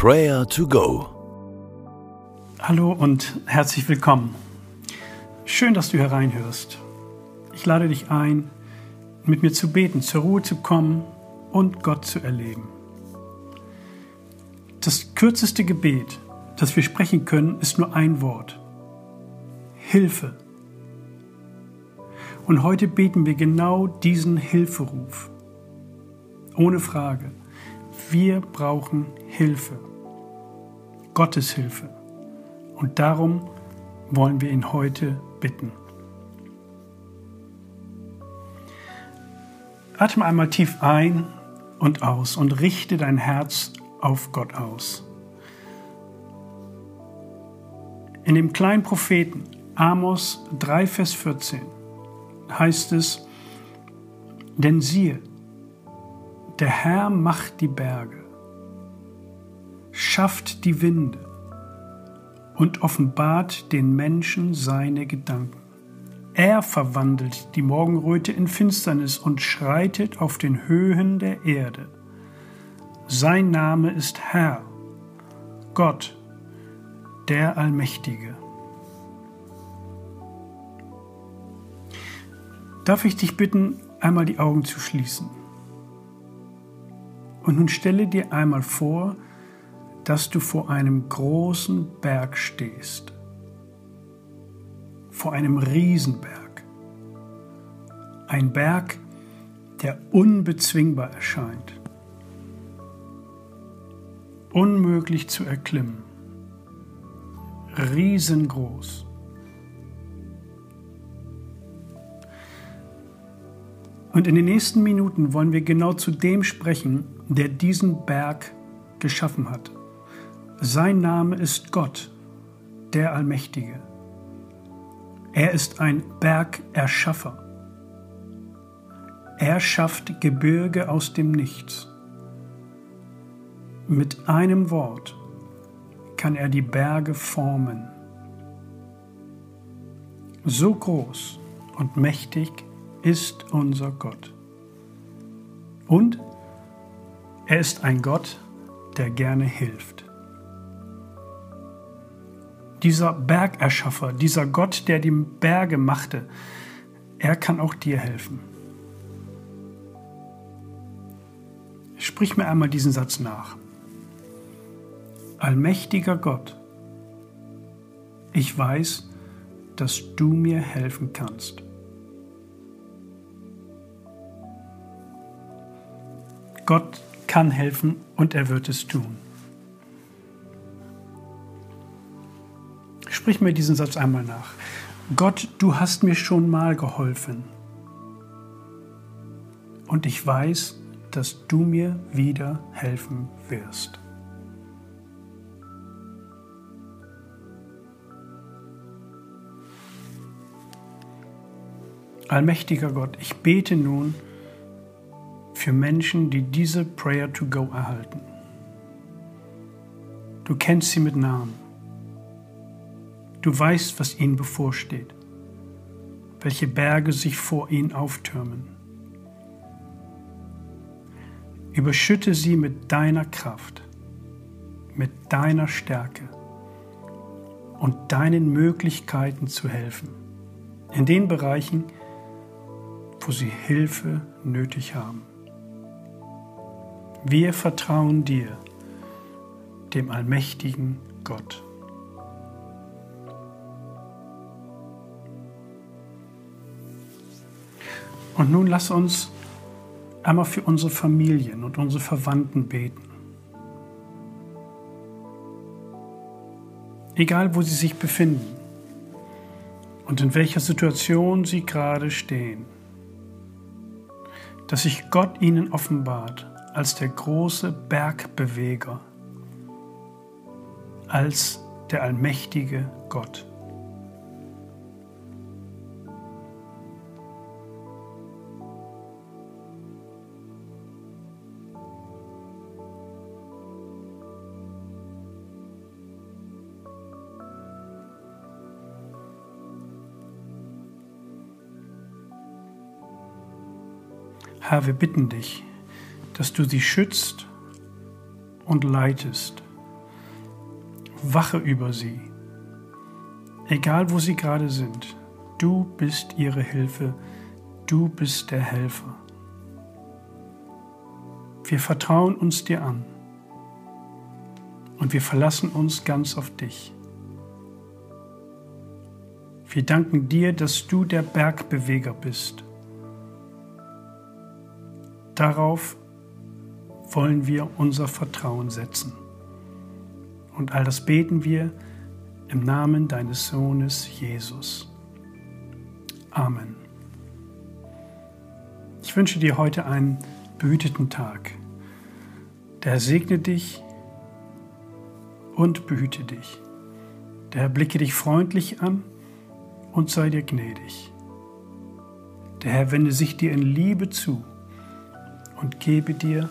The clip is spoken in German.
Prayer to Go. Hallo und herzlich willkommen. Schön, dass du hereinhörst. Ich lade dich ein, mit mir zu beten, zur Ruhe zu kommen und Gott zu erleben. Das kürzeste Gebet, das wir sprechen können, ist nur ein Wort. Hilfe. Und heute beten wir genau diesen Hilferuf. Ohne Frage. Wir brauchen Hilfe. Gottes Hilfe. Und darum wollen wir ihn heute bitten. Atme einmal tief ein und aus und richte dein Herz auf Gott aus. In dem kleinen Propheten Amos 3, Vers 14 heißt es, denn siehe, der Herr macht die Berge, schafft die Winde und offenbart den Menschen seine Gedanken. Er verwandelt die Morgenröte in Finsternis und schreitet auf den Höhen der Erde. Sein Name ist Herr, Gott, der Allmächtige. Darf ich dich bitten, einmal die Augen zu schließen? Und nun stelle dir einmal vor, dass du vor einem großen Berg stehst, vor einem Riesenberg. Ein Berg, der unbezwingbar erscheint, unmöglich zu erklimmen, riesengroß. Und in den nächsten Minuten wollen wir genau zu dem sprechen, der diesen Berg geschaffen hat. Sein Name ist Gott, der Allmächtige. Er ist ein Bergerschaffer. Er schafft Gebirge aus dem Nichts. Mit einem Wort kann er die Berge formen. So groß und mächtig ist unser Gott. Und er ist ein Gott, der gerne hilft. Dieser Bergerschaffer, dieser Gott, der die Berge machte, er kann auch dir helfen. Sprich mir einmal diesen Satz nach. Allmächtiger Gott, ich weiß, dass du mir helfen kannst. Gott kann helfen und er wird es tun. Sprich mir diesen Satz einmal nach. Gott, du hast mir schon mal geholfen. Und ich weiß, dass du mir wieder helfen wirst. Allmächtiger Gott, ich bete nun für Menschen, die diese Prayer to Go erhalten. Du kennst sie mit Namen. Du weißt, was ihnen bevorsteht, welche Berge sich vor ihnen auftürmen. Überschütte sie mit deiner Kraft, mit deiner Stärke und deinen Möglichkeiten zu helfen, in den Bereichen, wo sie Hilfe nötig haben. Wir vertrauen dir, dem allmächtigen Gott. Und nun lass uns einmal für unsere Familien und unsere Verwandten beten. Egal wo sie sich befinden und in welcher Situation sie gerade stehen, dass sich Gott ihnen offenbart als der große Bergbeweger, als der allmächtige Gott. Herr, wir bitten dich, dass du sie schützt und leitest Wache über sie. Egal wo sie gerade sind, du bist ihre Hilfe, du bist der Helfer. Wir vertrauen uns dir an und wir verlassen uns ganz auf dich. Wir danken dir, dass du der Bergbeweger bist. Darauf wollen wir unser Vertrauen setzen. Und all das beten wir im Namen deines Sohnes Jesus. Amen. Ich wünsche dir heute einen behüteten Tag. Der Herr segne dich und behüte dich. Der Herr blicke dich freundlich an und sei dir gnädig. Der Herr wende sich dir in Liebe zu und gebe dir